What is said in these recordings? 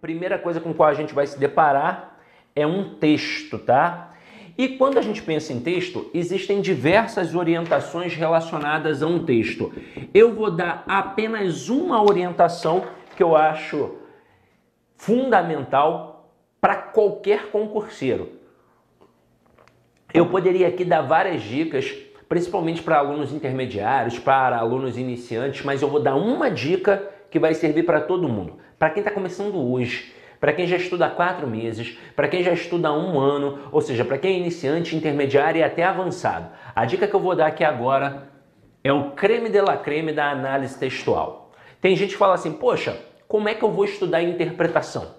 primeira coisa com qual a gente vai se deparar é um texto, tá? E quando a gente pensa em texto, existem diversas orientações relacionadas a um texto. Eu vou dar apenas uma orientação que eu acho fundamental para qualquer concurseiro. Eu poderia aqui dar várias dicas, principalmente para alunos intermediários, para alunos iniciantes, mas eu vou dar uma dica que vai servir para todo mundo. Para quem está começando hoje, para quem já estuda há quatro meses, para quem já estuda há um ano, ou seja, para quem é iniciante, intermediário e até avançado. A dica que eu vou dar aqui agora é o creme de la creme da análise textual. Tem gente que fala assim, poxa, como é que eu vou estudar interpretação?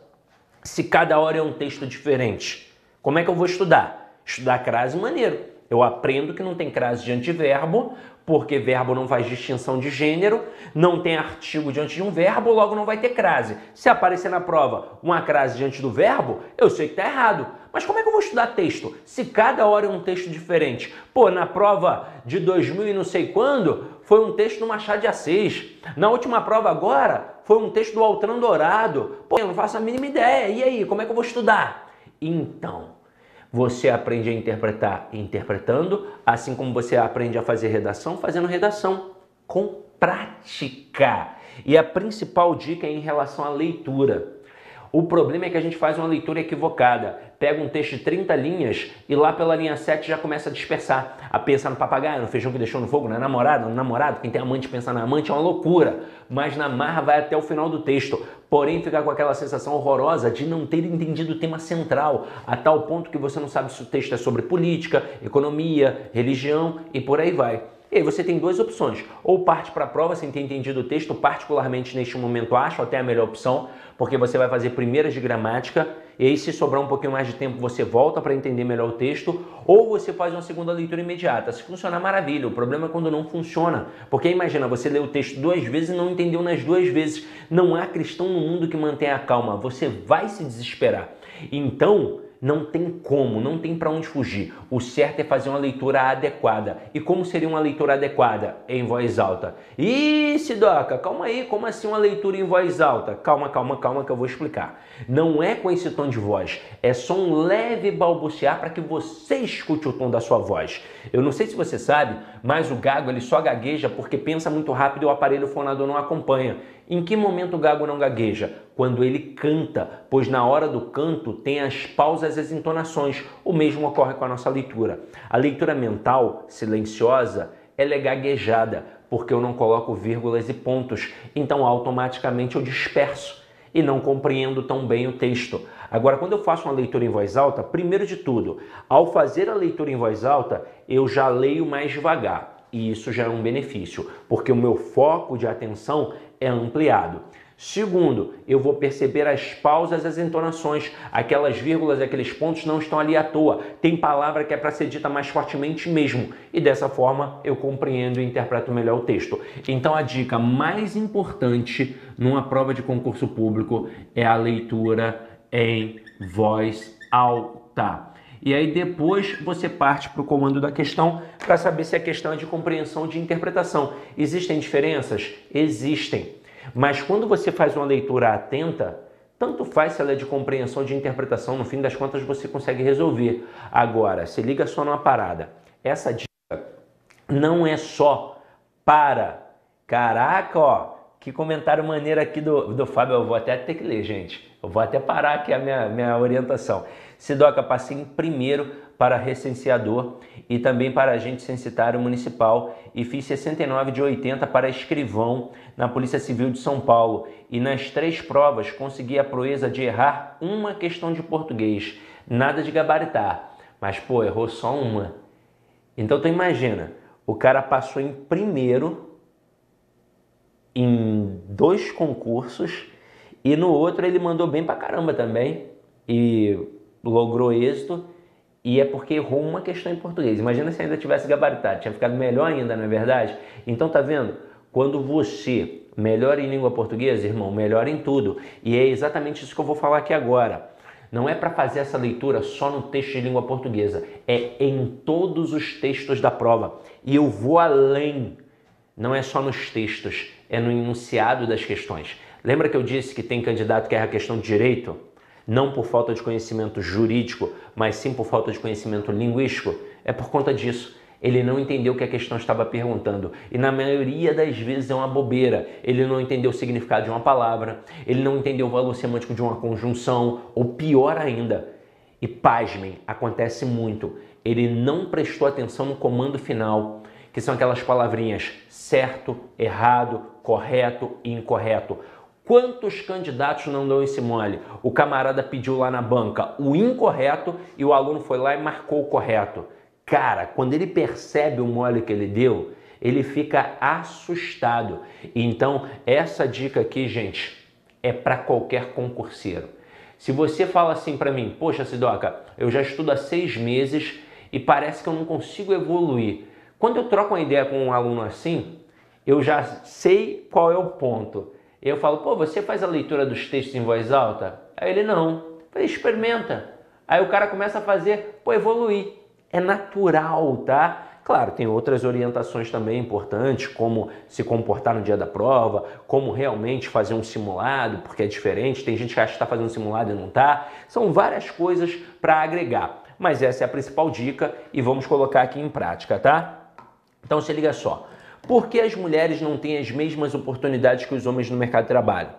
Se cada hora é um texto diferente. Como é que eu vou estudar? Estudar crase maneiro. Eu aprendo que não tem crase de antiverbo, porque verbo não faz distinção de gênero, não tem artigo diante de um verbo, logo não vai ter crase. Se aparecer na prova uma crase diante do verbo, eu sei que está errado. Mas como é que eu vou estudar texto? Se cada hora é um texto diferente. Pô, na prova de 2000 e não sei quando, foi um texto do Machado de Assis. Na última prova agora, foi um texto do Altran Dourado. Pô, eu não faço a mínima ideia. E aí, como é que eu vou estudar? Então, você aprende a interpretar interpretando, assim como você aprende a fazer redação fazendo redação com prática. E a principal dica é em relação à leitura. O problema é que a gente faz uma leitura equivocada. Pega um texto de 30 linhas e lá pela linha 7 já começa a dispersar. A pensar no papagaio, no feijão que deixou no fogo, na namorada, no namorado. Quem tem amante pensa na amante é uma loucura. Mas na marra vai até o final do texto. Porém, fica com aquela sensação horrorosa de não ter entendido o tema central, a tal ponto que você não sabe se o texto é sobre política, economia, religião e por aí vai. E aí você tem duas opções. Ou parte para a prova sem ter entendido o texto, particularmente neste momento acho até a melhor opção, porque você vai fazer primeiras de gramática, e aí se sobrar um pouquinho mais de tempo você volta para entender melhor o texto, ou você faz uma segunda leitura imediata. Se funcionar, maravilha. O problema é quando não funciona. Porque imagina, você lê o texto duas vezes e não entendeu nas duas vezes. Não há cristão no mundo que mantenha a calma. Você vai se desesperar. Então, não tem como, não tem para onde fugir. O certo é fazer uma leitura adequada. E como seria uma leitura adequada? Em voz alta. Ih, Sidoca, calma aí, como assim uma leitura em voz alta? Calma, calma, calma que eu vou explicar. Não é com esse tom de voz, é só um leve balbuciar para que você escute o tom da sua voz. Eu não sei se você sabe, mas o gago ele só gagueja porque pensa muito rápido e o aparelho fonador não acompanha. Em que momento o gago não gagueja? Quando ele canta, pois na hora do canto tem as pausas e as entonações. O mesmo ocorre com a nossa leitura. A leitura mental, silenciosa, ela é gaguejada, porque eu não coloco vírgulas e pontos, então automaticamente eu disperso e não compreendo tão bem o texto. Agora, quando eu faço uma leitura em voz alta, primeiro de tudo, ao fazer a leitura em voz alta, eu já leio mais devagar. E isso já é um benefício, porque o meu foco de atenção é ampliado. Segundo, eu vou perceber as pausas, as entonações, aquelas vírgulas, aqueles pontos não estão ali à toa. Tem palavra que é para ser dita mais fortemente mesmo, e dessa forma eu compreendo e interpreto melhor o texto. Então a dica mais importante numa prova de concurso público é a leitura em voz alta. E aí depois você parte para o comando da questão para saber se a questão é de compreensão de interpretação. Existem diferenças? Existem. Mas quando você faz uma leitura atenta, tanto faz se ela é de compreensão de interpretação, no fim das contas você consegue resolver. Agora, se liga só numa parada. Essa dica não é só para. Caraca, ó, que comentário maneiro aqui do, do Fábio. Eu vou até ter que ler, gente. Eu vou até parar aqui a minha, minha orientação. Sidoca, passei em primeiro para recenseador e também para agente censitário municipal e fiz 69 de 80 para escrivão na Polícia Civil de São Paulo. E nas três provas consegui a proeza de errar uma questão de português. Nada de gabaritar. Mas, pô, errou só uma. Então tu imagina, o cara passou em primeiro em dois concursos e no outro ele mandou bem pra caramba também e logrou êxito e é porque errou uma questão em português. Imagina se ainda tivesse gabaritado, tinha ficado melhor ainda, não é verdade? Então tá vendo? Quando você melhora em língua portuguesa, irmão, melhora em tudo. E é exatamente isso que eu vou falar aqui agora. Não é para fazer essa leitura só no texto de língua portuguesa, é em todos os textos da prova. E eu vou além. Não é só nos textos, é no enunciado das questões. Lembra que eu disse que tem candidato que erra questão de direito? Não por falta de conhecimento jurídico, mas sim por falta de conhecimento linguístico? É por conta disso. Ele não entendeu o que a questão estava perguntando. E na maioria das vezes é uma bobeira. Ele não entendeu o significado de uma palavra, ele não entendeu o valor semântico de uma conjunção, ou pior ainda, e pasmem, acontece muito. Ele não prestou atenção no comando final, que são aquelas palavrinhas certo, errado, correto e incorreto. Quantos candidatos não dão esse mole? O camarada pediu lá na banca o incorreto e o aluno foi lá e marcou o correto. Cara, quando ele percebe o mole que ele deu, ele fica assustado. Então, essa dica aqui, gente, é para qualquer concurseiro. Se você fala assim para mim, poxa, Sidoca, eu já estudo há seis meses e parece que eu não consigo evoluir. Quando eu troco uma ideia com um aluno assim, eu já sei qual é o ponto. Eu falo, pô, você faz a leitura dos textos em voz alta? Aí ele não. Eu falei, experimenta. Aí o cara começa a fazer, pô, evoluir. É natural, tá? Claro, tem outras orientações também importantes, como se comportar no dia da prova, como realmente fazer um simulado, porque é diferente. Tem gente que acha que está fazendo um simulado e não está. São várias coisas para agregar, mas essa é a principal dica e vamos colocar aqui em prática, tá? Então se liga só. Por que as mulheres não têm as mesmas oportunidades que os homens no mercado de trabalho?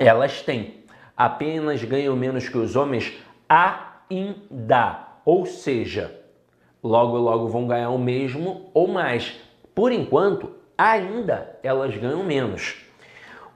Elas têm, apenas ganham menos que os homens ainda. Ou seja, logo logo vão ganhar o mesmo ou mais. Por enquanto, ainda elas ganham menos.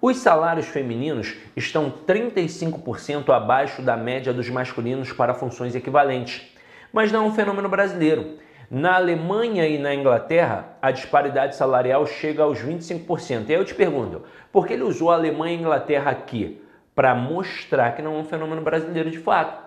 Os salários femininos estão 35% abaixo da média dos masculinos para funções equivalentes. Mas não é um fenômeno brasileiro. Na Alemanha e na Inglaterra, a disparidade salarial chega aos 25%. E aí eu te pergunto, por que ele usou a Alemanha e a Inglaterra aqui? Para mostrar que não é um fenômeno brasileiro de fato.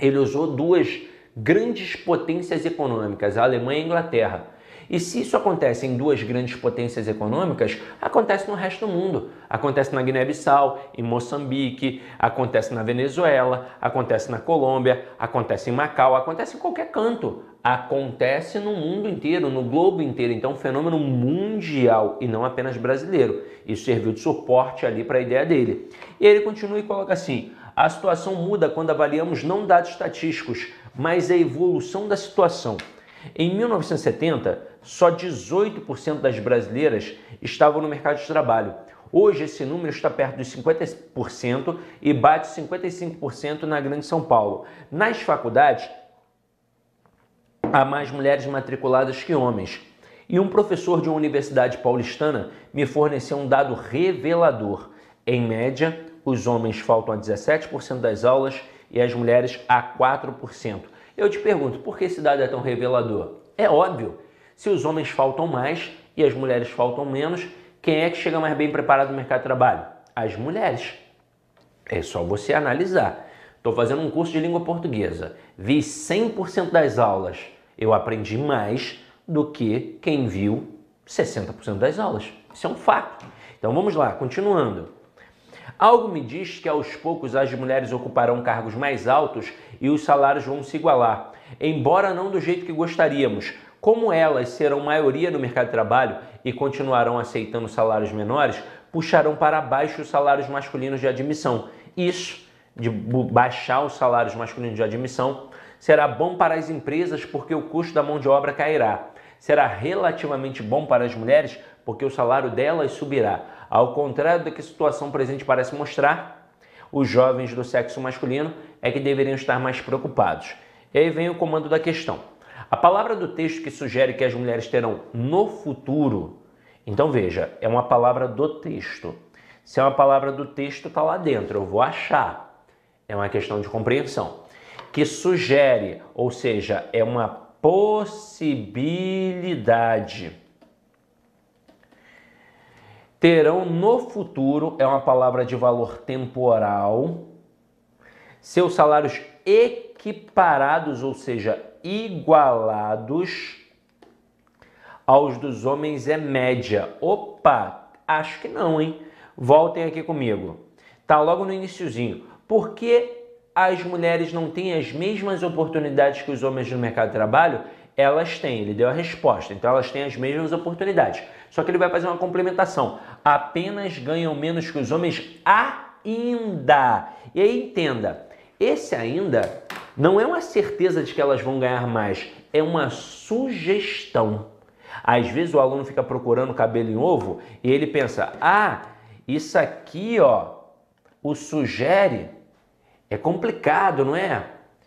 Ele usou duas grandes potências econômicas, a Alemanha e a Inglaterra. E se isso acontece em duas grandes potências econômicas, acontece no resto do mundo. Acontece na Guiné-Bissau, em Moçambique, acontece na Venezuela, acontece na Colômbia, acontece em Macau, acontece em qualquer canto. Acontece no mundo inteiro, no globo inteiro. Então, um fenômeno mundial e não apenas brasileiro. Isso serviu de suporte ali para a ideia dele. E ele continua e coloca assim: a situação muda quando avaliamos não dados estatísticos, mas a evolução da situação. Em 1970, só 18% das brasileiras estavam no mercado de trabalho. Hoje esse número está perto dos 50% e bate 55% na Grande São Paulo. Nas faculdades, há mais mulheres matriculadas que homens. E um professor de uma universidade paulistana me forneceu um dado revelador. Em média, os homens faltam a 17% das aulas e as mulheres a 4%. Eu te pergunto, por que esse dado é tão revelador? É óbvio. Se os homens faltam mais e as mulheres faltam menos, quem é que chega mais bem preparado no mercado de trabalho? As mulheres. É só você analisar. Estou fazendo um curso de língua portuguesa. Vi 100% das aulas. Eu aprendi mais do que quem viu 60% das aulas. Isso é um fato. Então vamos lá, continuando. Algo me diz que aos poucos as mulheres ocuparão cargos mais altos e os salários vão se igualar, embora não do jeito que gostaríamos. Como elas serão maioria no mercado de trabalho e continuarão aceitando salários menores, puxarão para baixo os salários masculinos de admissão. Isso, de baixar os salários masculinos de admissão, será bom para as empresas porque o custo da mão de obra cairá. Será relativamente bom para as mulheres porque o salário delas subirá. Ao contrário do que a situação presente parece mostrar, os jovens do sexo masculino é que deveriam estar mais preocupados. E aí vem o comando da questão. A palavra do texto que sugere que as mulheres terão no futuro, então veja, é uma palavra do texto. Se é uma palavra do texto, está lá dentro, eu vou achar. É uma questão de compreensão. Que sugere, ou seja, é uma possibilidade terão no futuro, é uma palavra de valor temporal, seus salários equiparados, ou seja, igualados aos dos homens é média. Opa, acho que não, hein? Voltem aqui comigo. Tá logo no iníciozinho. Por que as mulheres não têm as mesmas oportunidades que os homens no mercado de trabalho? elas têm, ele deu a resposta, então elas têm as mesmas oportunidades. Só que ele vai fazer uma complementação. Apenas ganham menos que os homens ainda. E aí entenda, esse ainda não é uma certeza de que elas vão ganhar mais, é uma sugestão. Às vezes o aluno fica procurando cabelo em ovo e ele pensa: "Ah, isso aqui, ó, o sugere é complicado, não é?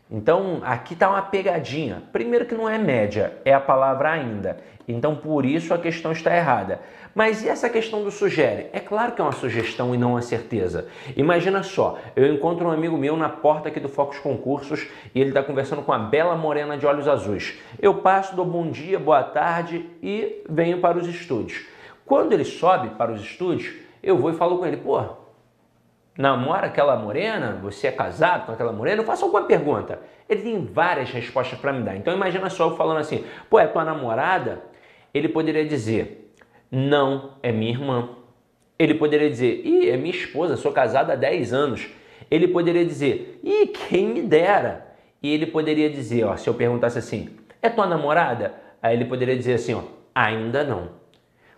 Então aqui está uma pegadinha. Primeiro que não é média, é a palavra ainda. Então por isso a questão está errada. Mas e essa questão do sugere? É claro que é uma sugestão e não uma certeza. Imagina só, eu encontro um amigo meu na porta aqui do Focus Concursos e ele está conversando com a bela morena de olhos azuis. Eu passo, dou bom dia, boa tarde e venho para os estúdios. Quando ele sobe para os estúdios, eu vou e falo com ele, pô, namora aquela morena? Você é casado com aquela morena? Eu faço alguma pergunta. Ele tem várias respostas para me dar. Então imagina só eu falando assim, pô, é tua namorada? Ele poderia dizer, não, é minha irmã. Ele poderia dizer, ih, é minha esposa, sou casado há 10 anos. Ele poderia dizer, ih, quem me dera. E ele poderia dizer, ó, se eu perguntasse assim, é tua namorada? Aí ele poderia dizer assim, ó, ainda não.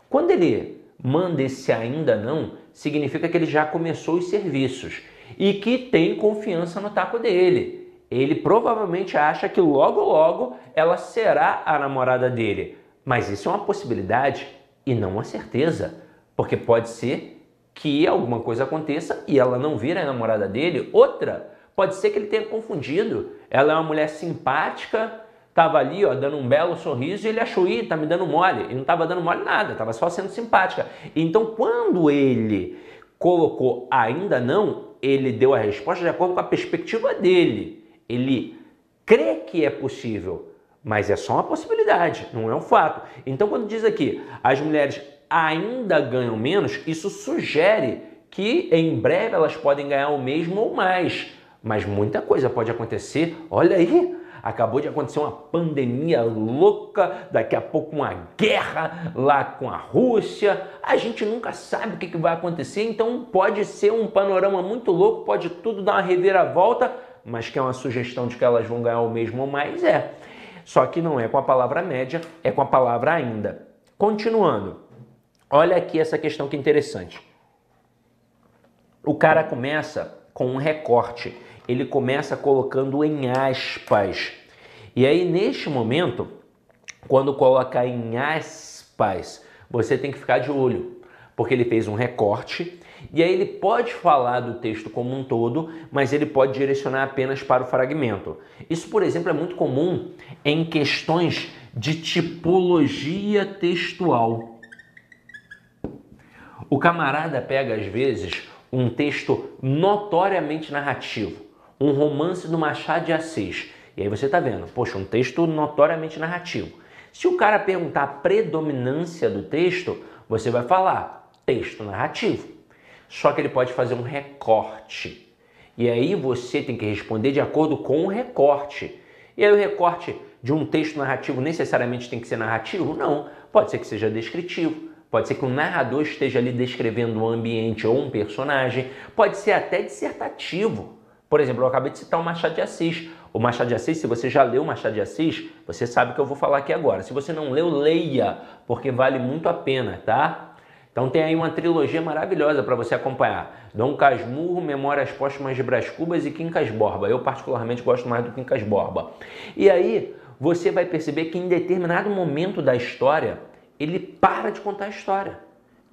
Quando ele manda esse ainda não, significa que ele já começou os serviços e que tem confiança no taco dele. Ele provavelmente acha que logo logo ela será a namorada dele. Mas isso é uma possibilidade e não uma certeza, porque pode ser que alguma coisa aconteça e ela não vira a namorada dele. Outra, pode ser que ele tenha confundido. Ela é uma mulher simpática, estava ali, ó, dando um belo sorriso e ele achou, ih, tá me dando mole. E não estava dando mole nada, estava só sendo simpática. Então, quando ele colocou ainda não, ele deu a resposta de acordo com a perspectiva dele. Ele crê que é possível, mas é só uma possibilidade, não é um fato. Então, quando diz aqui, as mulheres ainda ganham menos, isso sugere que em breve elas podem ganhar o mesmo ou mais. Mas muita coisa pode acontecer. Olha aí, acabou de acontecer uma pandemia louca, daqui a pouco uma guerra lá com a Rússia. A gente nunca sabe o que vai acontecer, então pode ser um panorama muito louco, pode tudo dar uma reviravolta, mas que é uma sugestão de que elas vão ganhar o mesmo ou mais, é. Só que não é com a palavra média, é com a palavra ainda. Continuando, olha aqui essa questão que é interessante. O cara começa com um recorte ele começa colocando em aspas. E aí, neste momento, quando coloca em aspas, você tem que ficar de olho, porque ele fez um recorte e aí ele pode falar do texto como um todo, mas ele pode direcionar apenas para o fragmento. Isso, por exemplo, é muito comum em questões de tipologia textual. O camarada pega às vezes um texto notoriamente narrativo um romance do Machado de Assis. E aí você está vendo, poxa, um texto notoriamente narrativo. Se o cara perguntar a predominância do texto, você vai falar texto narrativo. Só que ele pode fazer um recorte. E aí você tem que responder de acordo com o recorte. E aí o recorte de um texto narrativo necessariamente tem que ser narrativo? Não. Pode ser que seja descritivo. Pode ser que o narrador esteja ali descrevendo um ambiente ou um personagem. Pode ser até dissertativo. Por exemplo, eu acabei de citar o Machado de Assis. O Machado de Assis, se você já leu o Machado de Assis, você sabe o que eu vou falar aqui agora. Se você não leu, leia, porque vale muito a pena, tá? Então tem aí uma trilogia maravilhosa para você acompanhar. Dom Casmurro, Memórias Póstumas de Brás Cubas e Quincas Borba. Eu particularmente gosto mais do Quincas Borba. E aí você vai perceber que em determinado momento da história, ele para de contar a história.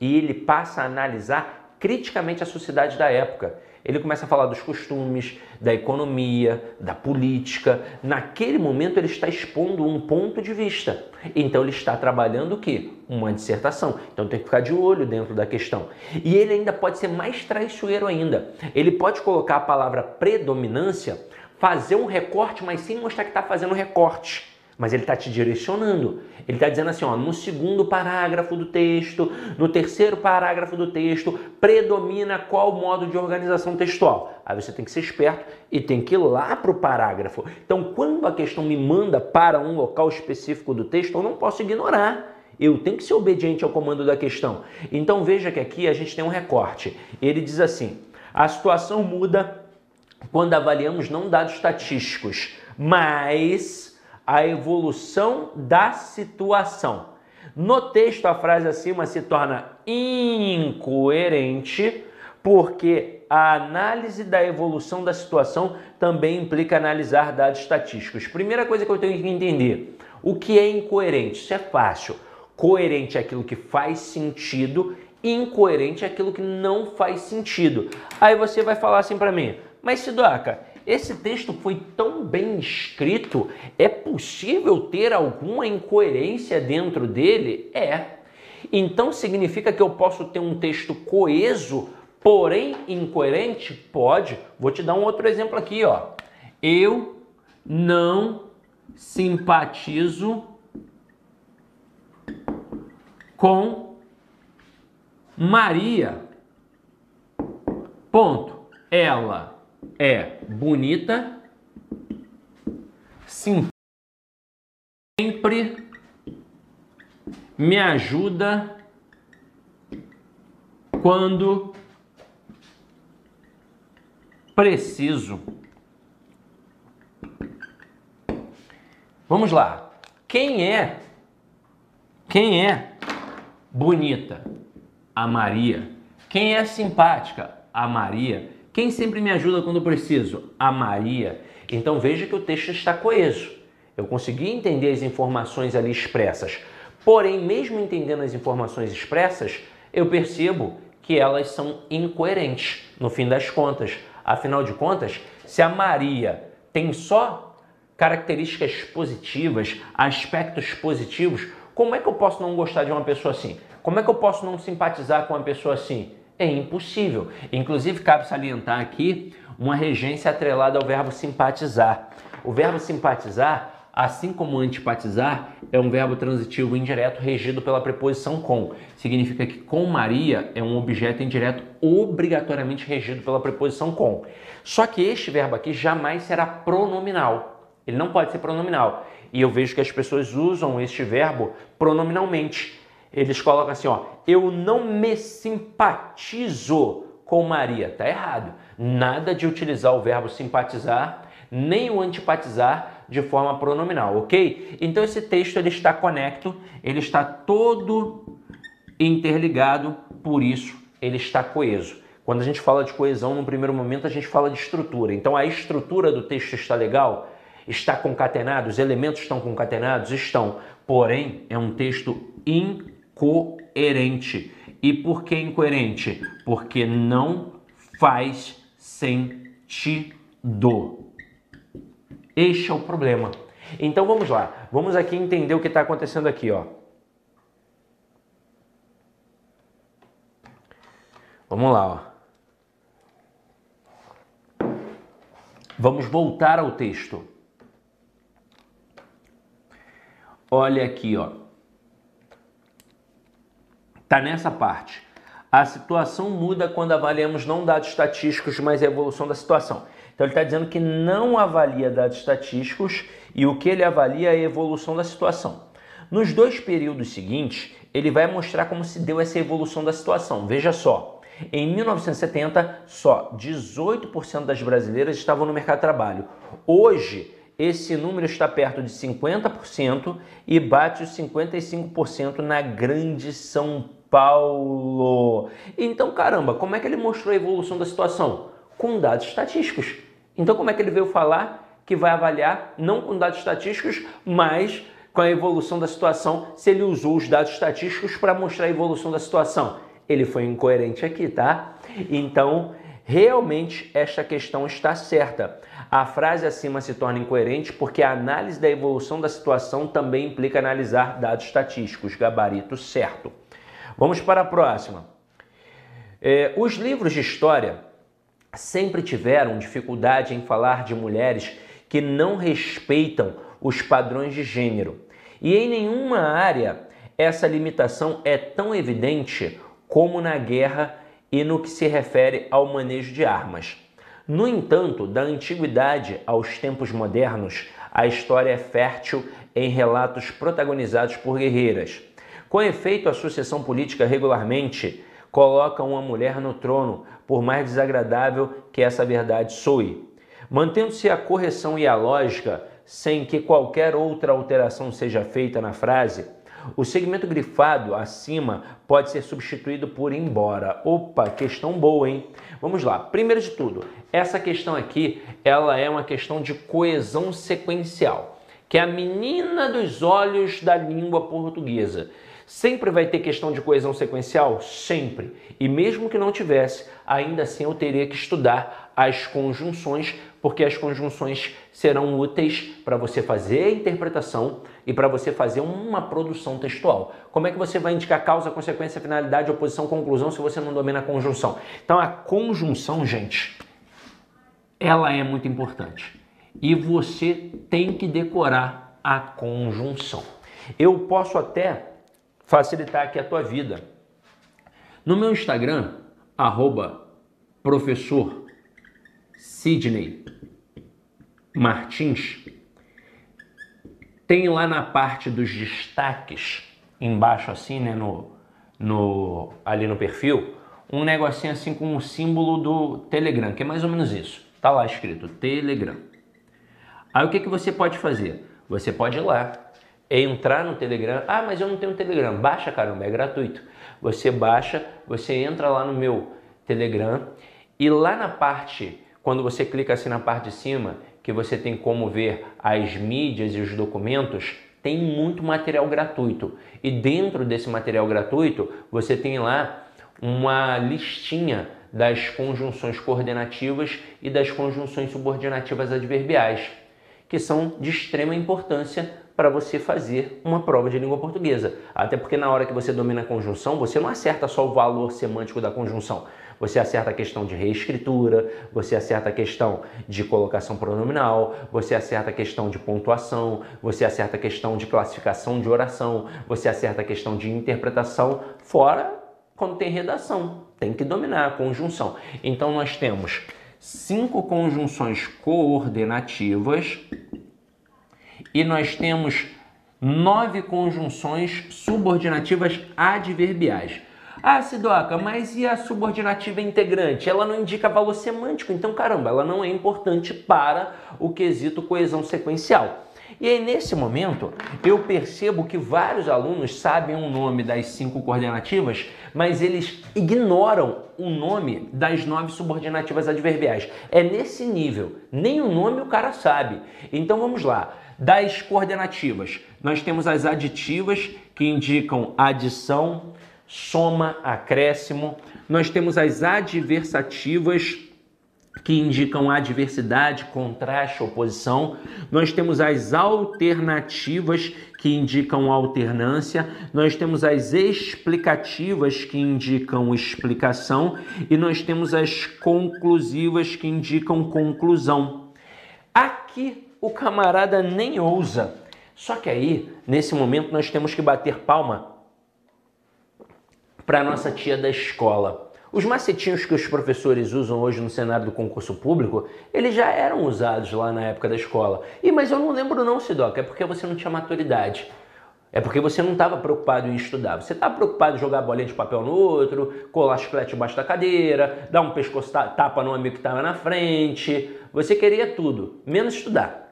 E ele passa a analisar criticamente a sociedade da época ele começa a falar dos costumes, da economia, da política. Naquele momento ele está expondo um ponto de vista. Então ele está trabalhando o quê? Uma dissertação. Então tem que ficar de olho dentro da questão. E ele ainda pode ser mais traiçoeiro ainda. Ele pode colocar a palavra predominância, fazer um recorte, mas sem mostrar que está fazendo recorte mas ele está te direcionando. Ele está dizendo assim, ó, no segundo parágrafo do texto, no terceiro parágrafo do texto, predomina qual modo de organização textual. Aí você tem que ser esperto e tem que ir lá para o parágrafo. Então, quando a questão me manda para um local específico do texto, eu não posso ignorar. Eu tenho que ser obediente ao comando da questão. Então veja que aqui a gente tem um recorte. Ele diz assim: a situação muda quando avaliamos não dados estatísticos, mas a evolução da situação. No texto, a frase acima se torna incoerente porque a análise da evolução da situação também implica analisar dados estatísticos. Primeira coisa que eu tenho que entender: o que é incoerente? Isso é fácil. Coerente é aquilo que faz sentido, incoerente é aquilo que não faz sentido. Aí você vai falar assim para mim: mas Sidoca, esse texto foi tão bem escrito, é possível ter alguma incoerência dentro dele? É. Então significa que eu posso ter um texto coeso, porém incoerente? Pode. Vou te dar um outro exemplo aqui, ó. Eu não simpatizo com Maria. Ponto. Ela é bonita, sim, sempre me ajuda quando preciso. Vamos lá. Quem é? Quem é bonita? A Maria. Quem é simpática? A Maria. Quem sempre me ajuda quando preciso? A Maria. Então veja que o texto está coeso. Eu consegui entender as informações ali expressas. Porém, mesmo entendendo as informações expressas, eu percebo que elas são incoerentes no fim das contas. Afinal de contas, se a Maria tem só características positivas, aspectos positivos, como é que eu posso não gostar de uma pessoa assim? Como é que eu posso não simpatizar com uma pessoa assim? É impossível. Inclusive, cabe salientar aqui uma regência atrelada ao verbo simpatizar. O verbo simpatizar, assim como antipatizar, é um verbo transitivo indireto regido pela preposição com. Significa que com Maria é um objeto indireto obrigatoriamente regido pela preposição com. Só que este verbo aqui jamais será pronominal. Ele não pode ser pronominal. E eu vejo que as pessoas usam este verbo pronominalmente eles colocam assim, ó, eu não me simpatizo com Maria. Tá errado. Nada de utilizar o verbo simpatizar, nem o antipatizar de forma pronominal, ok? Então esse texto ele está conecto, ele está todo interligado, por isso ele está coeso. Quando a gente fala de coesão, no primeiro momento a gente fala de estrutura. Então a estrutura do texto está legal, está concatenado, os elementos estão concatenados, estão. Porém, é um texto in coerente. E por que incoerente? Porque não faz sentido. Este é o problema. Então vamos lá, vamos aqui entender o que está acontecendo aqui, ó. Vamos lá, ó. Vamos voltar ao texto. Olha aqui, ó. Está nessa parte. A situação muda quando avaliamos não dados estatísticos, mas a evolução da situação. Então ele está dizendo que não avalia dados estatísticos e o que ele avalia é a evolução da situação. Nos dois períodos seguintes, ele vai mostrar como se deu essa evolução da situação. Veja só, em 1970, só 18% das brasileiras estavam no mercado de trabalho. Hoje, esse número está perto de 50% e bate os 55% na Grande São Paulo. Então, caramba, como é que ele mostrou a evolução da situação? Com dados estatísticos. Então, como é que ele veio falar que vai avaliar não com dados estatísticos, mas com a evolução da situação, se ele usou os dados estatísticos para mostrar a evolução da situação? Ele foi incoerente aqui, tá? Então, realmente esta questão está certa. A frase acima se torna incoerente porque a análise da evolução da situação também implica analisar dados estatísticos, gabarito certo. Vamos para a próxima. É, os livros de história sempre tiveram dificuldade em falar de mulheres que não respeitam os padrões de gênero. E em nenhuma área essa limitação é tão evidente como na guerra e no que se refere ao manejo de armas. No entanto, da antiguidade aos tempos modernos, a história é fértil em relatos protagonizados por guerreiras. Com efeito, a sucessão política regularmente coloca uma mulher no trono, por mais desagradável que essa verdade soe. Mantendo-se a correção e a lógica, sem que qualquer outra alteração seja feita na frase, o segmento grifado acima pode ser substituído por embora. Opa, questão boa, hein? Vamos lá. Primeiro de tudo, essa questão aqui, ela é uma questão de coesão sequencial, que é a menina dos olhos da língua portuguesa. Sempre vai ter questão de coesão sequencial? Sempre. E mesmo que não tivesse, ainda assim eu teria que estudar as conjunções, porque as conjunções serão úteis para você fazer a interpretação e para você fazer uma produção textual. Como é que você vai indicar causa, consequência, finalidade, oposição, conclusão se você não domina a conjunção? Então a conjunção, gente, ela é muito importante. E você tem que decorar a conjunção. Eu posso até facilitar aqui a tua vida. No meu Instagram, arroba professor Sidney Martins, tem lá na parte dos destaques, embaixo assim, né, no, no, ali no perfil, um negocinho assim com o símbolo do Telegram, que é mais ou menos isso. Tá lá escrito Telegram. Aí o que, que você pode fazer? Você pode ir lá, entrar no Telegram. Ah, mas eu não tenho Telegram. Baixa, caramba, é gratuito. Você baixa, você entra lá no meu Telegram e lá na parte, quando você clica assim na parte de cima, que você tem como ver as mídias e os documentos, tem muito material gratuito. E dentro desse material gratuito, você tem lá uma listinha das conjunções coordenativas e das conjunções subordinativas adverbiais, que são de extrema importância para você fazer uma prova de língua portuguesa. Até porque na hora que você domina a conjunção, você não acerta só o valor semântico da conjunção. Você acerta a questão de reescritura, você acerta a questão de colocação pronominal, você acerta a questão de pontuação, você acerta a questão de classificação de oração, você acerta a questão de interpretação, fora quando tem redação. Tem que dominar a conjunção. Então nós temos cinco conjunções coordenativas e nós temos nove conjunções subordinativas adverbiais. Ah, Sidoca, mas e a subordinativa integrante? Ela não indica valor semântico, então caramba, ela não é importante para o quesito coesão sequencial. E aí, nesse momento, eu percebo que vários alunos sabem o nome das cinco coordenativas, mas eles ignoram o nome das nove subordinativas adverbiais. É nesse nível. Nem o nome o cara sabe. Então vamos lá. Das coordenativas, nós temos as aditivas, que indicam adição, soma, acréscimo. Nós temos as adversativas, que indicam adversidade, contraste, oposição. Nós temos as alternativas, que indicam alternância. Nós temos as explicativas, que indicam explicação. E nós temos as conclusivas, que indicam conclusão. Aqui o camarada nem ousa. Só que aí, nesse momento, nós temos que bater palma para nossa tia da escola. Os macetinhos que os professores usam hoje no cenário do concurso público, eles já eram usados lá na época da escola. E mas eu não lembro não, Sidoca, é porque você não tinha maturidade. É porque você não estava preocupado em estudar. Você estava preocupado em jogar bolinha de papel no outro, colar chiclete embaixo da cadeira, dar um pescoço tapa no amigo que estava na frente. Você queria tudo, menos estudar.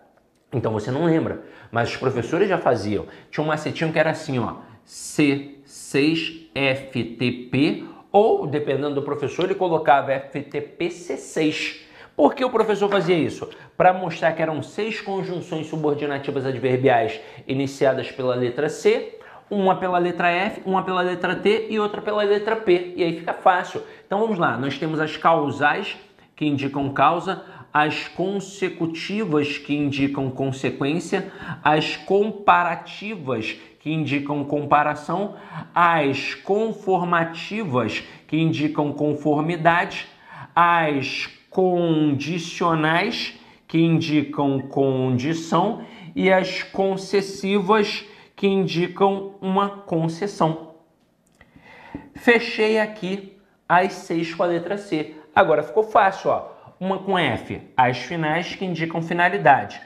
Então você não lembra, mas os professores já faziam. Tinha um macetinho que era assim, ó, C6FTP ou, dependendo do professor, ele colocava FTP C6. Por que o professor fazia isso? Para mostrar que eram seis conjunções subordinativas adverbiais iniciadas pela letra C, uma pela letra F, uma pela letra T e outra pela letra P. E aí fica fácil. Então vamos lá, nós temos as causais que indicam causa, as consecutivas que indicam consequência, as comparativas que indicam comparação, as conformativas que indicam conformidade, as condicionais que indicam condição e as concessivas que indicam uma concessão. Fechei aqui as seis com a letra C. Agora ficou fácil, ó uma com F, as finais que indicam finalidade,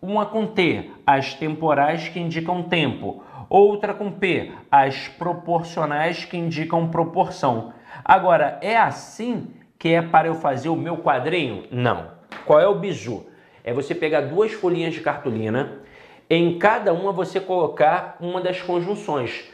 uma com T, as temporais que indicam tempo, outra com P, as proporcionais que indicam proporção. Agora, é assim que é para eu fazer o meu quadrinho? Não. Qual é o bizu? é você pegar duas folhinhas de cartolina, em cada uma você colocar uma das conjunções.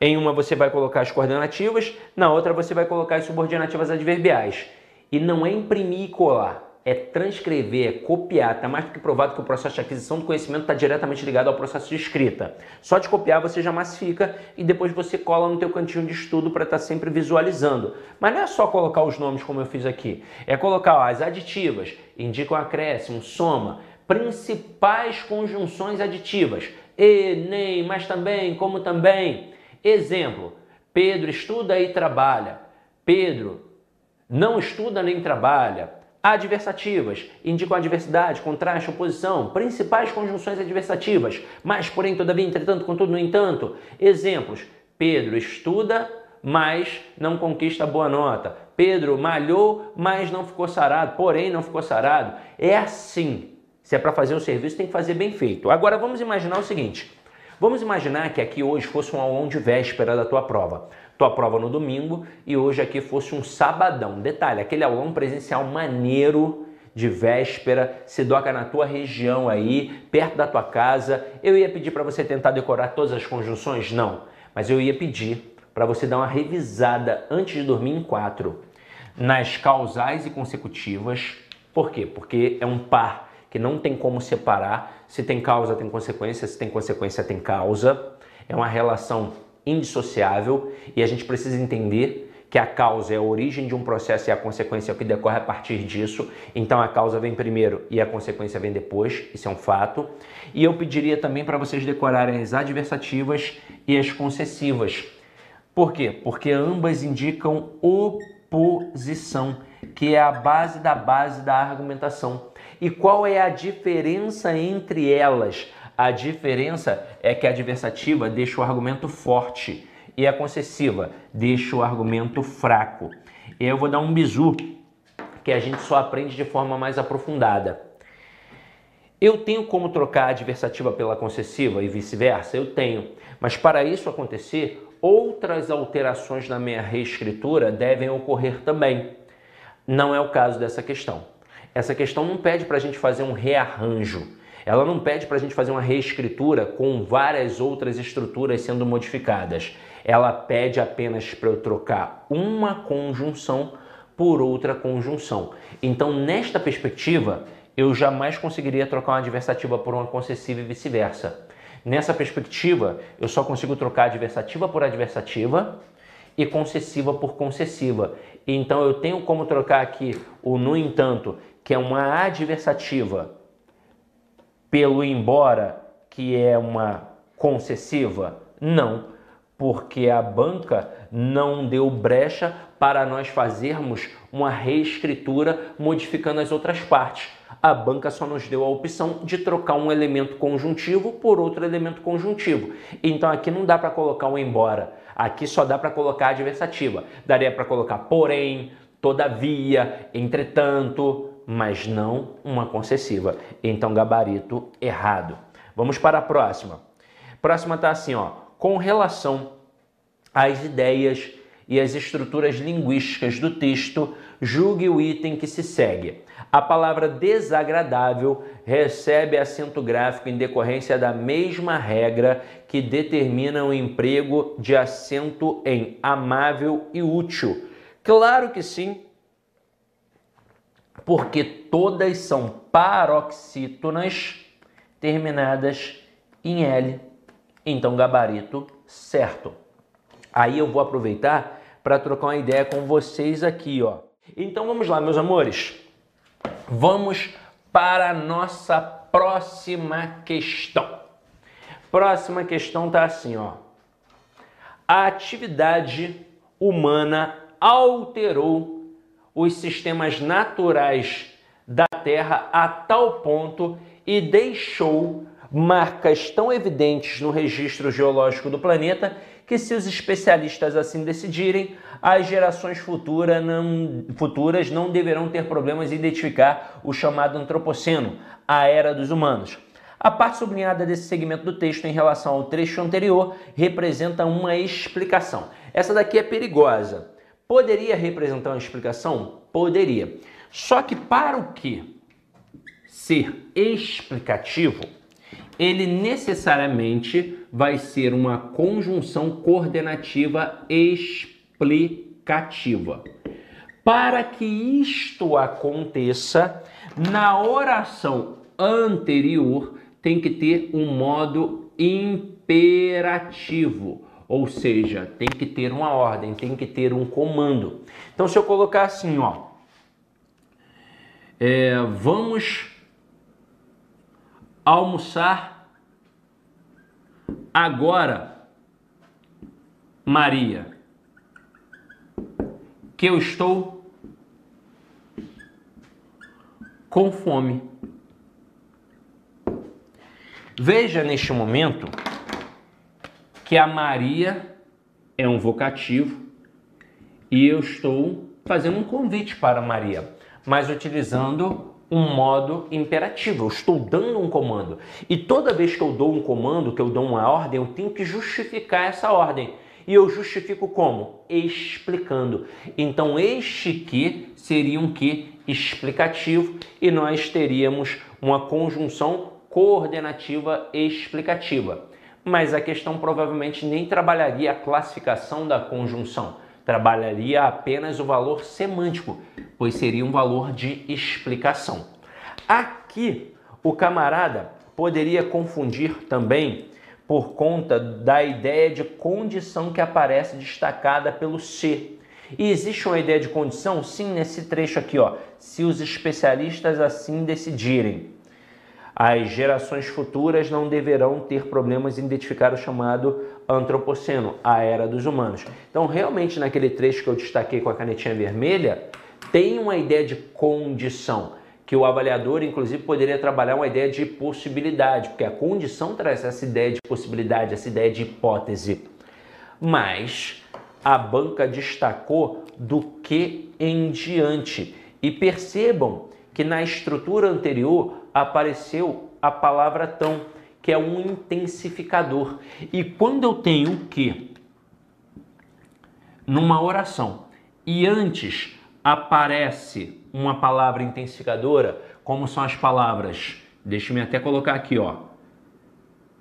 Em uma você vai colocar as coordenativas, na outra você vai colocar as subordinativas adverbiais. E não é imprimir e colar é transcrever, é copiar. Está mais do que provado que o processo de aquisição do conhecimento está diretamente ligado ao processo de escrita. Só de copiar você já massifica e depois você cola no teu cantinho de estudo para estar tá sempre visualizando. Mas não é só colocar os nomes como eu fiz aqui. É colocar ó, as aditivas, indicam acréscimo, soma, principais conjunções aditivas. E, nem, mas também, como também. Exemplo, Pedro estuda e trabalha. Pedro não estuda nem trabalha. Adversativas indicam adversidade, contraste, oposição, principais conjunções adversativas, mas, porém, todavia, entretanto, contudo, no entanto. Exemplos: Pedro estuda, mas não conquista boa nota. Pedro malhou, mas não ficou sarado, porém não ficou sarado. É assim. Se é para fazer o serviço, tem que fazer bem feito. Agora vamos imaginar o seguinte: vamos imaginar que aqui hoje fosse um aulão de véspera da tua prova tua prova no domingo e hoje aqui fosse um sabadão. Detalhe, aquele aulão presencial maneiro de véspera, se doca na tua região aí, perto da tua casa. Eu ia pedir para você tentar decorar todas as conjunções? Não, mas eu ia pedir para você dar uma revisada antes de dormir em quatro nas causais e consecutivas. Por quê? Porque é um par que não tem como separar. Se tem causa, tem consequência. Se tem consequência, tem causa. É uma relação indissociável e a gente precisa entender que a causa é a origem de um processo e a consequência é o que decorre a partir disso. Então a causa vem primeiro e a consequência vem depois, isso é um fato. E eu pediria também para vocês decorarem as adversativas e as concessivas. Por quê? Porque ambas indicam oposição, que é a base da base da argumentação. E qual é a diferença entre elas? A diferença é que a adversativa deixa o argumento forte e a concessiva deixa o argumento fraco. E eu vou dar um bizu que a gente só aprende de forma mais aprofundada. Eu tenho como trocar a adversativa pela concessiva e vice-versa? Eu tenho. Mas para isso acontecer, outras alterações na minha reescritura devem ocorrer também. Não é o caso dessa questão. Essa questão não pede para a gente fazer um rearranjo. Ela não pede para a gente fazer uma reescritura com várias outras estruturas sendo modificadas. Ela pede apenas para eu trocar uma conjunção por outra conjunção. Então, nesta perspectiva, eu jamais conseguiria trocar uma adversativa por uma concessiva e vice-versa. Nessa perspectiva, eu só consigo trocar adversativa por adversativa e concessiva por concessiva. Então eu tenho como trocar aqui o no entanto, que é uma adversativa pelo embora, que é uma concessiva? Não, porque a banca não deu brecha para nós fazermos uma reescritura modificando as outras partes. A banca só nos deu a opção de trocar um elemento conjuntivo por outro elemento conjuntivo. Então aqui não dá para colocar um embora. Aqui só dá para colocar a adversativa. Daria para colocar porém, todavia, entretanto, mas não uma concessiva. Então, gabarito errado. Vamos para a próxima. Próxima está assim, ó. Com relação às ideias e às estruturas linguísticas do texto, julgue o item que se segue. A palavra desagradável recebe acento gráfico em decorrência da mesma regra que determina o emprego de acento em amável e útil. Claro que sim, porque todas são paroxítonas terminadas em L. Então, gabarito certo. Aí eu vou aproveitar para trocar uma ideia com vocês aqui, ó. Então vamos lá, meus amores. Vamos para a nossa próxima questão. Próxima questão tá assim, ó. A atividade humana alterou os sistemas naturais da Terra a tal ponto e deixou marcas tão evidentes no registro geológico do planeta que, se os especialistas assim decidirem, as gerações futura não, futuras não deverão ter problemas em identificar o chamado Antropoceno, a era dos humanos. A parte sublinhada desse segmento do texto em relação ao trecho anterior representa uma explicação. Essa daqui é perigosa. Poderia representar uma explicação? Poderia. Só que para o que ser explicativo, ele necessariamente vai ser uma conjunção coordenativa explicativa. Para que isto aconteça, na oração anterior tem que ter um modo imperativo, ou seja, tem que ter uma ordem, tem que ter um comando. Então, se eu colocar assim, ó, é, vamos almoçar agora, Maria, que eu estou com fome. Veja neste momento que a Maria é um vocativo e eu estou fazendo um convite para Maria, mas utilizando um modo imperativo. Eu estou dando um comando. E toda vez que eu dou um comando, que eu dou uma ordem, eu tenho que justificar essa ordem. E eu justifico como? Explicando. Então, este que seria um que explicativo e nós teríamos uma conjunção coordenativa explicativa. Mas a questão provavelmente nem trabalharia a classificação da conjunção, trabalharia apenas o valor semântico, pois seria um valor de explicação. Aqui, o camarada poderia confundir também por conta da ideia de condição que aparece destacada pelo se. E existe uma ideia de condição? Sim, nesse trecho aqui, ó. Se os especialistas assim decidirem. As gerações futuras não deverão ter problemas em identificar o chamado antropoceno, a era dos humanos. Então, realmente, naquele trecho que eu destaquei com a canetinha vermelha, tem uma ideia de condição que o avaliador, inclusive, poderia trabalhar uma ideia de possibilidade, porque a condição traz essa ideia de possibilidade, essa ideia de hipótese. Mas a banca destacou do que em diante. E percebam que na estrutura anterior apareceu a palavra tão, que é um intensificador. E quando eu tenho que numa oração e antes aparece uma palavra intensificadora, como são as palavras, deixe-me até colocar aqui, ó.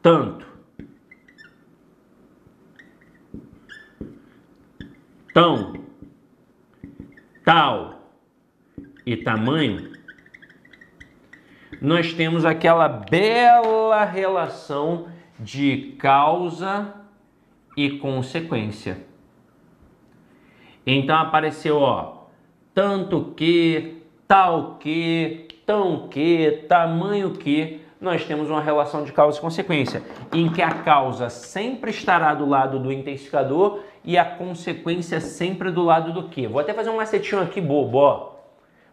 Tanto, tão, tal e tamanho, nós temos aquela bela relação de causa e consequência. Então apareceu, ó, tanto que, tal que, tão que, tamanho que, nós temos uma relação de causa e consequência, em que a causa sempre estará do lado do intensificador e a consequência sempre do lado do que. Vou até fazer um macetinho aqui bobo, ó.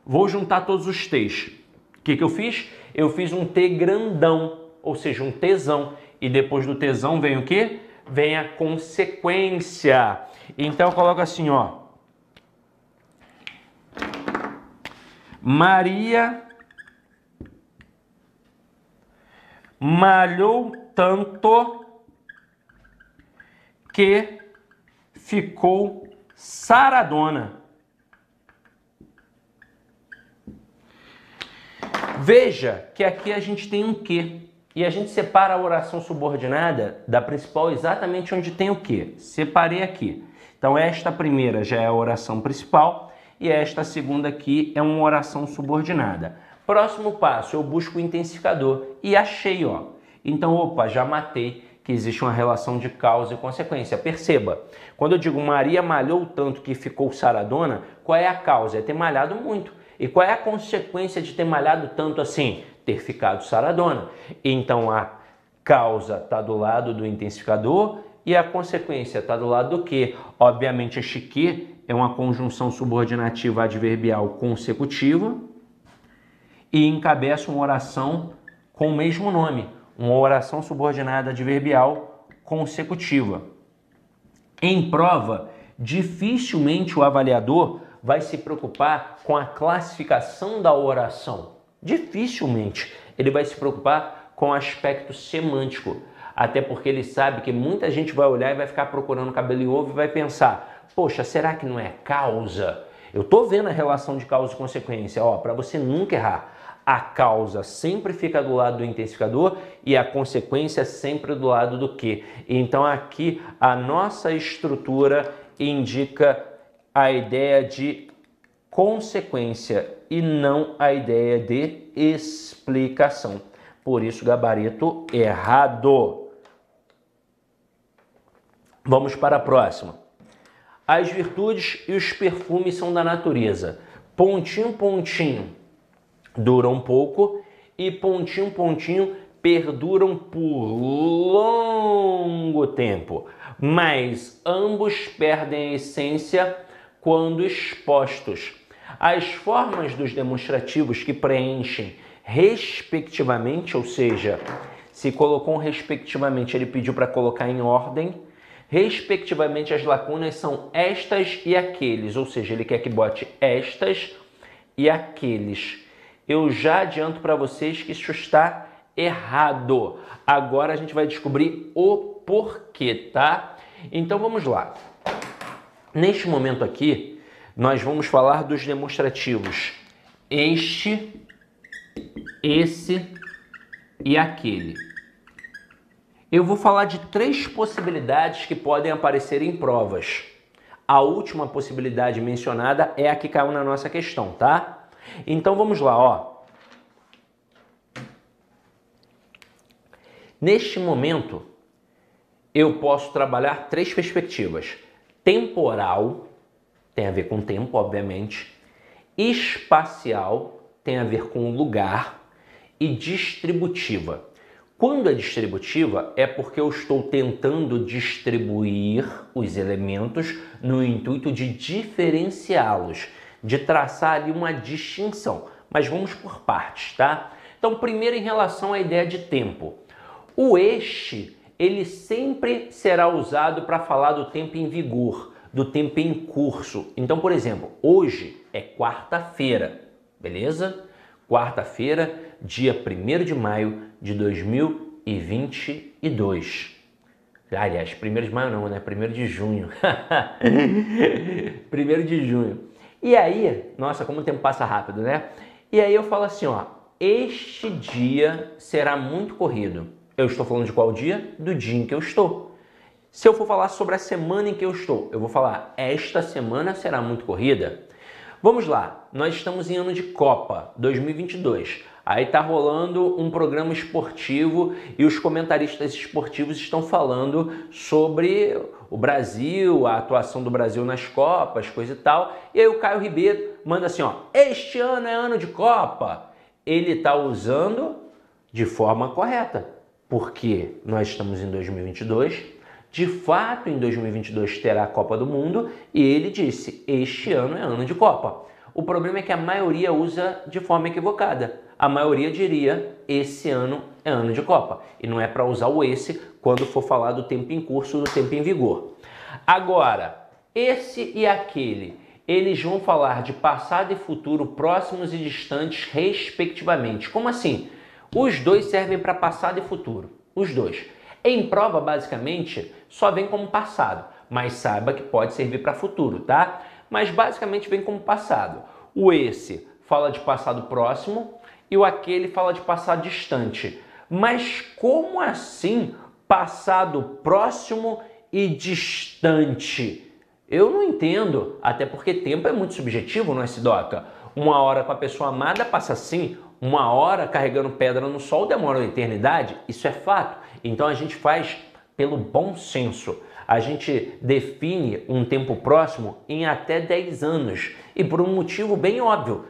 Vou juntar todos os T's. O que, que eu fiz? Eu fiz um T grandão, ou seja, um tesão. E depois do tesão vem o que? Vem a consequência. Então eu coloco assim, ó. Maria malhou tanto que ficou saradona. Veja que aqui a gente tem um que e a gente separa a oração subordinada da principal exatamente onde tem o que. Separei aqui. Então esta primeira já é a oração principal e esta segunda aqui é uma oração subordinada. Próximo passo, eu busco o intensificador e achei, ó. Então, opa, já matei que existe uma relação de causa e consequência. Perceba, quando eu digo Maria malhou tanto que ficou saradona, qual é a causa? É ter malhado muito. E qual é a consequência de ter malhado tanto assim? Ter ficado saradona. Então a causa está do lado do intensificador e a consequência está do lado do que? Obviamente, este que é uma conjunção subordinativa adverbial consecutiva e encabeça uma oração com o mesmo nome, uma oração subordinada adverbial consecutiva. Em prova, dificilmente o avaliador vai se preocupar com a classificação da oração. Dificilmente ele vai se preocupar com o aspecto semântico até porque ele sabe que muita gente vai olhar e vai ficar procurando cabelo e ovo e vai pensar: poxa, será que não é causa? Eu estou vendo a relação de causa e consequência, ó, para você nunca errar. A causa sempre fica do lado do intensificador e a consequência sempre do lado do que. Então aqui a nossa estrutura indica a ideia de consequência e não a ideia de explicação. Por isso, gabarito errado. Vamos para a próxima. As virtudes e os perfumes são da natureza. Pontinho, pontinho duram pouco e pontinho, pontinho perduram por longo tempo. Mas ambos perdem a essência quando expostos. As formas dos demonstrativos que preenchem respectivamente, ou seja, se colocou respectivamente, ele pediu para colocar em ordem. Respectivamente, as lacunas são estas e aqueles, ou seja, ele quer que bote estas e aqueles. Eu já adianto para vocês que isso está errado. Agora a gente vai descobrir o porquê, tá? Então vamos lá. Neste momento aqui, nós vamos falar dos demonstrativos este, esse e aquele. Eu vou falar de três possibilidades que podem aparecer em provas. A última possibilidade mencionada é a que caiu na nossa questão, tá? Então vamos lá, ó. Neste momento, eu posso trabalhar três perspectivas temporal, tem a ver com tempo, obviamente, espacial, tem a ver com lugar, e distributiva. Quando é distributiva, é porque eu estou tentando distribuir os elementos no intuito de diferenciá-los, de traçar ali uma distinção. Mas vamos por partes, tá? Então, primeiro em relação à ideia de tempo. O este ele sempre será usado para falar do tempo em vigor, do tempo em curso. Então, por exemplo, hoje é quarta-feira, beleza? Quarta-feira, dia 1 de maio de 2022. Aliás, 1 de maio não, né? 1 de junho. 1 de junho. E aí, nossa, como o tempo passa rápido, né? E aí eu falo assim, ó, este dia será muito corrido. Eu estou falando de qual dia? Do dia em que eu estou. Se eu for falar sobre a semana em que eu estou, eu vou falar esta semana será muito corrida. Vamos lá, nós estamos em ano de Copa 2022. Aí tá rolando um programa esportivo e os comentaristas esportivos estão falando sobre o Brasil, a atuação do Brasil nas Copas, coisa e tal. E aí o Caio Ribeiro manda assim, ó: "Este ano é ano de Copa". Ele tá usando de forma correta porque nós estamos em 2022. De fato, em 2022 terá a Copa do Mundo e ele disse: este ano é ano de Copa. O problema é que a maioria usa de forma equivocada. A maioria diria: esse ano é ano de Copa. E não é para usar o esse quando for falar do tempo em curso, do tempo em vigor. Agora, esse e aquele, eles vão falar de passado e futuro próximos e distantes, respectivamente. Como assim? Os dois servem para passado e futuro. Os dois. Em prova, basicamente, só vem como passado, mas saiba que pode servir para futuro, tá? Mas basicamente vem como passado. O esse fala de passado próximo e o aquele fala de passado distante. Mas como assim passado próximo e distante? Eu não entendo, até porque tempo é muito subjetivo, não é, Sidoca? Uma hora com a pessoa amada passa assim, uma hora carregando pedra no sol demora uma eternidade, isso é fato. Então a gente faz pelo bom senso. A gente define um tempo próximo em até 10 anos e por um motivo bem óbvio.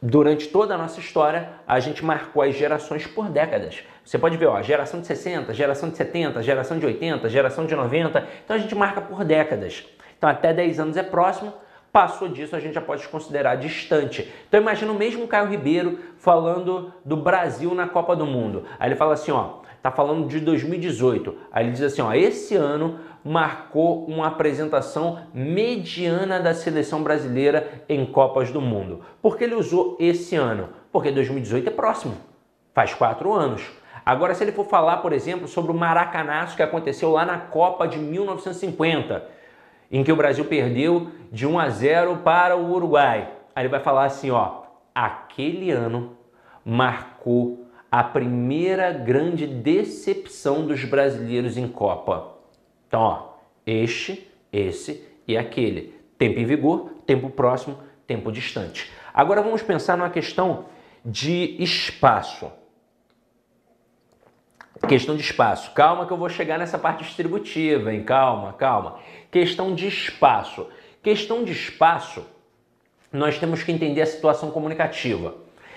Durante toda a nossa história, a gente marcou as gerações por décadas. Você pode ver, ó, geração de 60, geração de 70, geração de 80, geração de 90. Então a gente marca por décadas. Então até 10 anos é próximo, Passou disso, a gente já pode considerar distante. Então imagina o mesmo Caio Ribeiro falando do Brasil na Copa do Mundo. Aí ele fala assim, ó, tá falando de 2018. Aí ele diz assim, ó, esse ano marcou uma apresentação mediana da seleção brasileira em Copas do Mundo. Por que ele usou esse ano? Porque 2018 é próximo, faz quatro anos. Agora, se ele for falar, por exemplo, sobre o maracanaço que aconteceu lá na Copa de 1950, em que o Brasil perdeu de 1 a 0 para o Uruguai. Aí ele vai falar assim, ó, aquele ano marcou a primeira grande decepção dos brasileiros em Copa. Então, ó, este, esse e aquele. Tempo em vigor, tempo próximo, tempo distante. Agora vamos pensar numa questão de espaço. Questão de espaço. Calma que eu vou chegar nessa parte distributiva, hein? Calma, calma. Questão de espaço. Questão de espaço, nós temos que entender a situação comunicativa.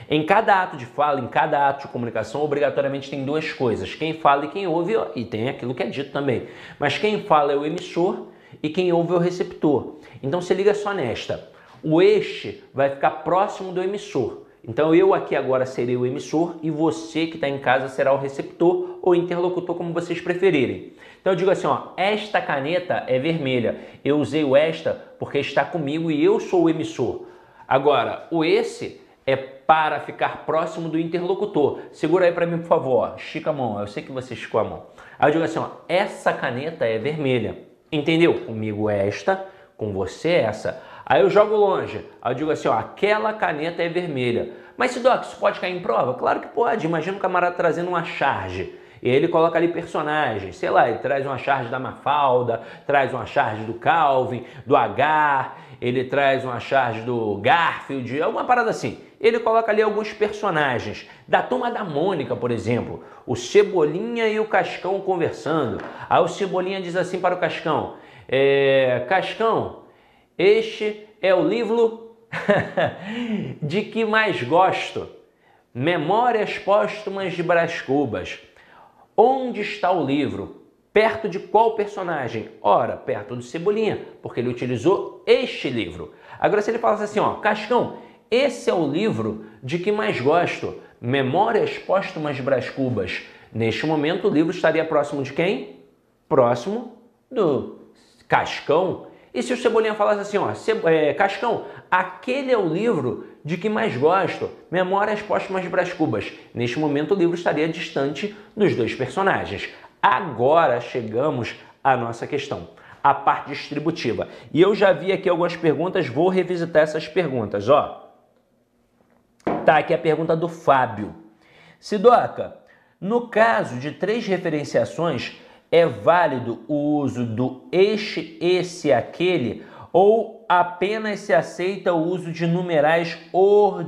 Em cada ato de fala, em cada ato de comunicação, obrigatoriamente tem duas coisas: quem fala e quem ouve, e tem aquilo que é dito também. Mas quem fala é o emissor e quem ouve é o receptor. Então se liga só nesta: o este vai ficar próximo do emissor. Então eu aqui agora serei o emissor e você que está em casa será o receptor ou interlocutor, como vocês preferirem. Então eu digo assim, ó, esta caneta é vermelha. Eu usei o esta porque está comigo e eu sou o emissor. Agora, o esse é para ficar próximo do interlocutor. Segura aí para mim, por favor. Estica a mão. Eu sei que você esticou a mão. Aí eu digo assim, ó, essa caneta é vermelha. Entendeu? Comigo é esta, com você é essa. Aí eu jogo longe. Aí eu digo assim, ó, aquela caneta é vermelha. Mas, Doc, isso pode cair em prova? Claro que pode. Imagina um camarada trazendo uma charge. E ele coloca ali personagens, sei lá, ele traz uma charge da Mafalda, traz uma charge do Calvin, do H, ele traz uma charge do Garfield, alguma parada assim. Ele coloca ali alguns personagens. Da turma da Mônica, por exemplo, o Cebolinha e o Cascão conversando. Aí o Cebolinha diz assim para o Cascão: é, Cascão, este é o livro de que mais gosto. Memórias Póstumas de Brás Cubas. Onde está o livro? Perto de qual personagem? Ora, perto do Cebolinha, porque ele utilizou este livro. Agora, se ele falasse assim, ó, Cascão, esse é o livro de que mais gosto, Memórias Póstumas de Brás Cubas. Neste momento, o livro estaria próximo de quem? Próximo do Cascão. E se o Cebolinha falasse assim, ó, é, Cascão, aquele é o livro de que mais gosto, Memórias Póstumas de Brás Cubas. Neste momento, o livro estaria distante dos dois personagens. Agora chegamos à nossa questão, a parte distributiva. E eu já vi aqui algumas perguntas, vou revisitar essas perguntas, ó. Tá aqui a pergunta do Fábio. Sidoca, no caso de três referenciações, é válido o uso do este, esse, aquele ou apenas se aceita o uso de numerais ordinais?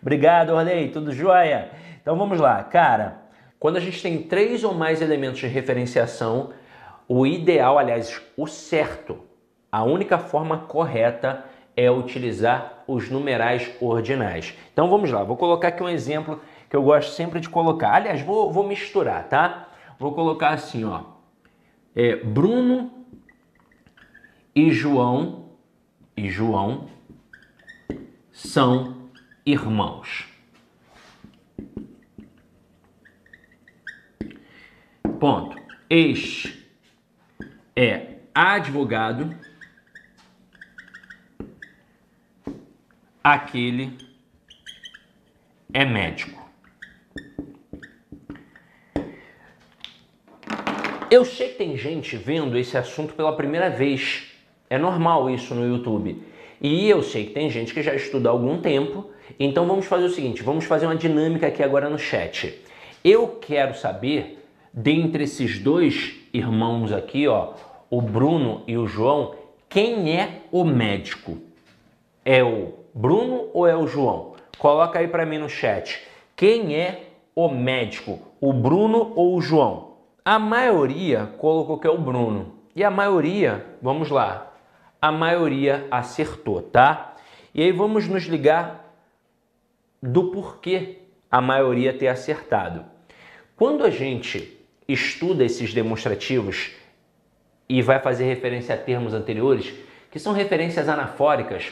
Obrigado, Orley. Tudo jóia? Então vamos lá. Cara, quando a gente tem três ou mais elementos de referenciação, o ideal, aliás, o certo, a única forma correta é utilizar os numerais ordinais. Então vamos lá, vou colocar aqui um exemplo que eu gosto sempre de colocar. Aliás, vou, vou misturar, tá? Vou colocar assim, ó. É, Bruno e João e João são irmãos. Ponto. Este é advogado, aquele é médico. Eu sei que tem gente vendo esse assunto pela primeira vez. É normal isso no YouTube. E eu sei que tem gente que já estuda há algum tempo. Então vamos fazer o seguinte: vamos fazer uma dinâmica aqui agora no chat. Eu quero saber, dentre esses dois irmãos aqui, ó, o Bruno e o João, quem é o médico? É o Bruno ou é o João? Coloca aí para mim no chat. Quem é o médico? O Bruno ou o João? A maioria colocou que é o Bruno. E a maioria, vamos lá, a maioria acertou, tá? E aí vamos nos ligar do porquê a maioria ter acertado. Quando a gente estuda esses demonstrativos e vai fazer referência a termos anteriores, que são referências anafóricas,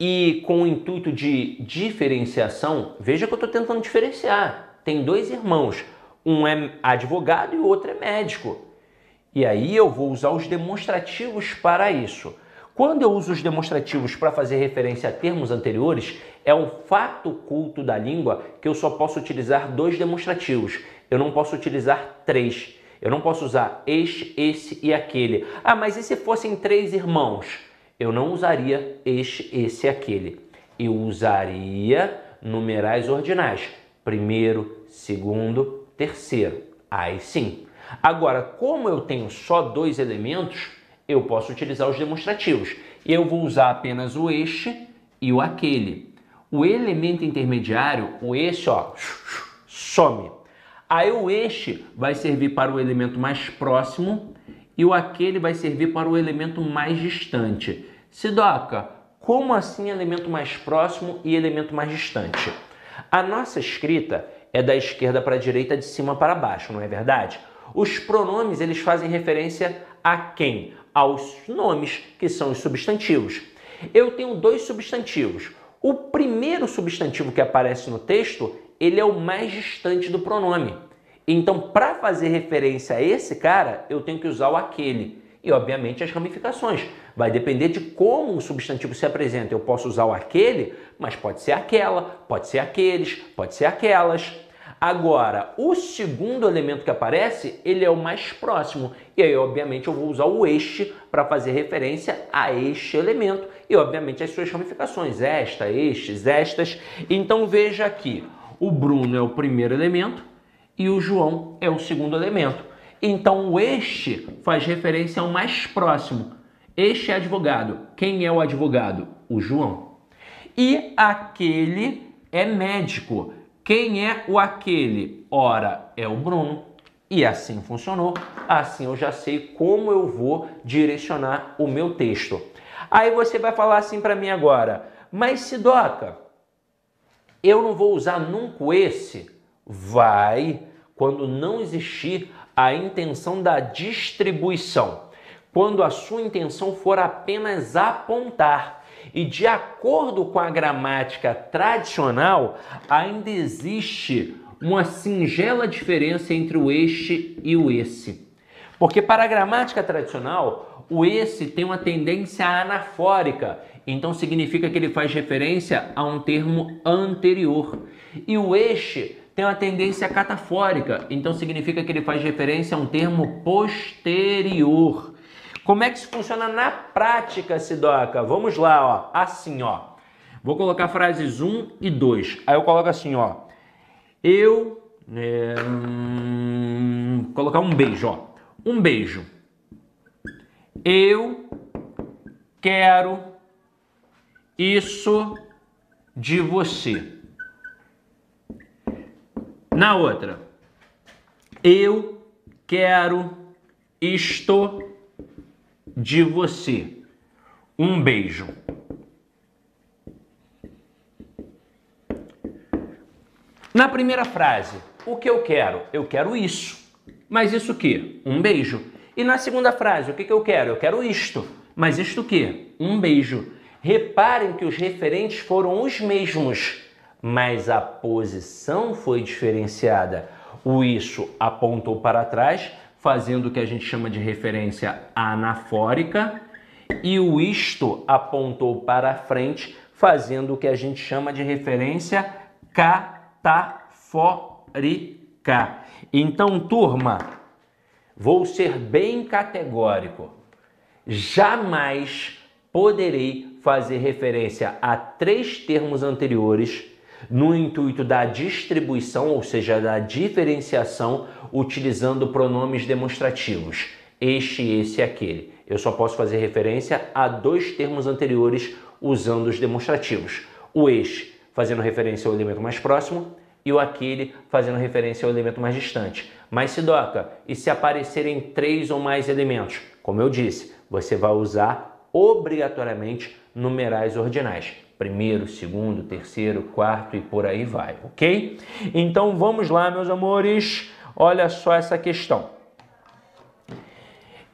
e com o intuito de diferenciação, veja que eu estou tentando diferenciar. Tem dois irmãos, um é advogado e o outro é médico. E aí eu vou usar os demonstrativos para isso. Quando eu uso os demonstrativos para fazer referência a termos anteriores, é um fato culto da língua que eu só posso utilizar dois demonstrativos. Eu não posso utilizar três. Eu não posso usar este, esse e aquele. Ah, mas e se fossem três irmãos? Eu não usaria este, esse e aquele. Eu usaria numerais ordinais. Primeiro, segundo, terceiro. Aí sim. Agora, como eu tenho só dois elementos, eu posso utilizar os demonstrativos. Eu vou usar apenas o este e o aquele. O elemento intermediário, o este, ó, some. Aí o este vai servir para o elemento mais próximo e o aquele vai servir para o elemento mais distante. Sidoca, como assim elemento mais próximo e elemento mais distante? A nossa escrita é da esquerda para a direita, de cima para baixo, não é verdade? Os pronomes eles fazem referência a quem? Aos nomes, que são os substantivos. Eu tenho dois substantivos. O primeiro substantivo que aparece no texto, ele é o mais distante do pronome. Então, para fazer referência a esse cara, eu tenho que usar o aquele. E, obviamente, as ramificações. Vai depender de como o substantivo se apresenta. Eu posso usar o aquele, mas pode ser aquela, pode ser aqueles, pode ser aquelas. Agora, o segundo elemento que aparece, ele é o mais próximo. E aí, obviamente, eu vou usar o este para fazer referência a este elemento. E, obviamente, as suas ramificações. Esta, estes, estas. Então, veja aqui. O Bruno é o primeiro elemento e o João é o segundo elemento. Então, o este faz referência ao mais próximo. Este é advogado. Quem é o advogado? O João. E aquele é médico. Quem é o aquele? Ora, é o Bruno. E assim funcionou. Assim eu já sei como eu vou direcionar o meu texto. Aí você vai falar assim para mim agora, mas Sidoca, eu não vou usar nunca esse? Vai quando não existir a intenção da distribuição. Quando a sua intenção for apenas apontar e de acordo com a gramática tradicional, ainda existe uma singela diferença entre o este e o esse. Porque para a gramática tradicional, o esse tem uma tendência anafórica, então significa que ele faz referência a um termo anterior. E o este tem uma tendência catafórica, então significa que ele faz referência a um termo posterior. Como é que isso funciona na prática, Sidoca? Vamos lá, ó. Assim, ó. Vou colocar frases 1 e 2. Aí eu coloco assim, ó. Eu. É, hum, colocar um beijo, ó. Um beijo. Eu quero isso de você. Na outra. Eu quero isto de você. Um beijo. Na primeira frase, o que eu quero? Eu quero isso. Mas isso o quê? Um beijo. E na segunda frase, o que, que eu quero? Eu quero isto. Mas isto o quê? Um beijo. Reparem que os referentes foram os mesmos, mas a posição foi diferenciada. O isso apontou para trás, fazendo o que a gente chama de referência anafórica, e o isto apontou para frente, fazendo o que a gente chama de referência catafórica. Então, turma, vou ser bem categórico. Jamais poderei fazer referência a três termos anteriores no intuito da distribuição, ou seja, da diferenciação, utilizando pronomes demonstrativos. Este, esse aquele. Eu só posso fazer referência a dois termos anteriores usando os demonstrativos. O este fazendo referência ao elemento mais próximo e o aquele fazendo referência ao elemento mais distante. Mas se doca, e se aparecerem três ou mais elementos? Como eu disse, você vai usar obrigatoriamente numerais ordinais primeiro, segundo, terceiro, quarto e por aí vai, ok? Então vamos lá, meus amores, olha só essa questão.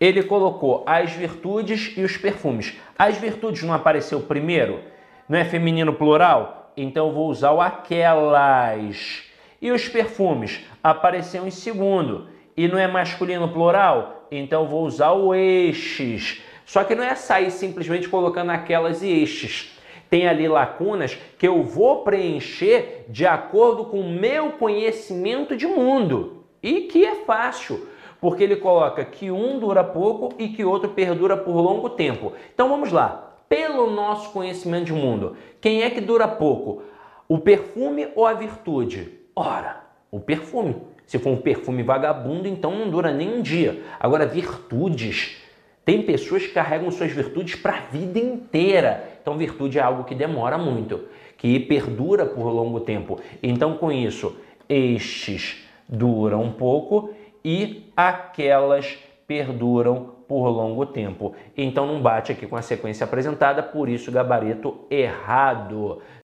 Ele colocou as virtudes e os perfumes. As virtudes não apareceu primeiro? Não é feminino plural? Então eu vou usar o aquelas. E os perfumes? Apareceu em segundo. E não é masculino plural? Então eu vou usar o estes. Só que não é sair simplesmente colocando aquelas e estes tem ali lacunas que eu vou preencher de acordo com o meu conhecimento de mundo. E que é fácil, porque ele coloca que um dura pouco e que outro perdura por longo tempo. Então vamos lá. pelo nosso conhecimento de mundo. Quem é que dura pouco? O perfume ou a virtude? Ora, o perfume. Se for um perfume vagabundo, então não dura nem um dia. Agora, virtudes. Tem pessoas que carregam suas virtudes para a vida inteira. Então, virtude é algo que demora muito, que perdura por longo tempo. Então, com isso, estes duram um pouco e aquelas perduram por longo tempo. Então não bate aqui com a sequência apresentada, por isso gabarito errado.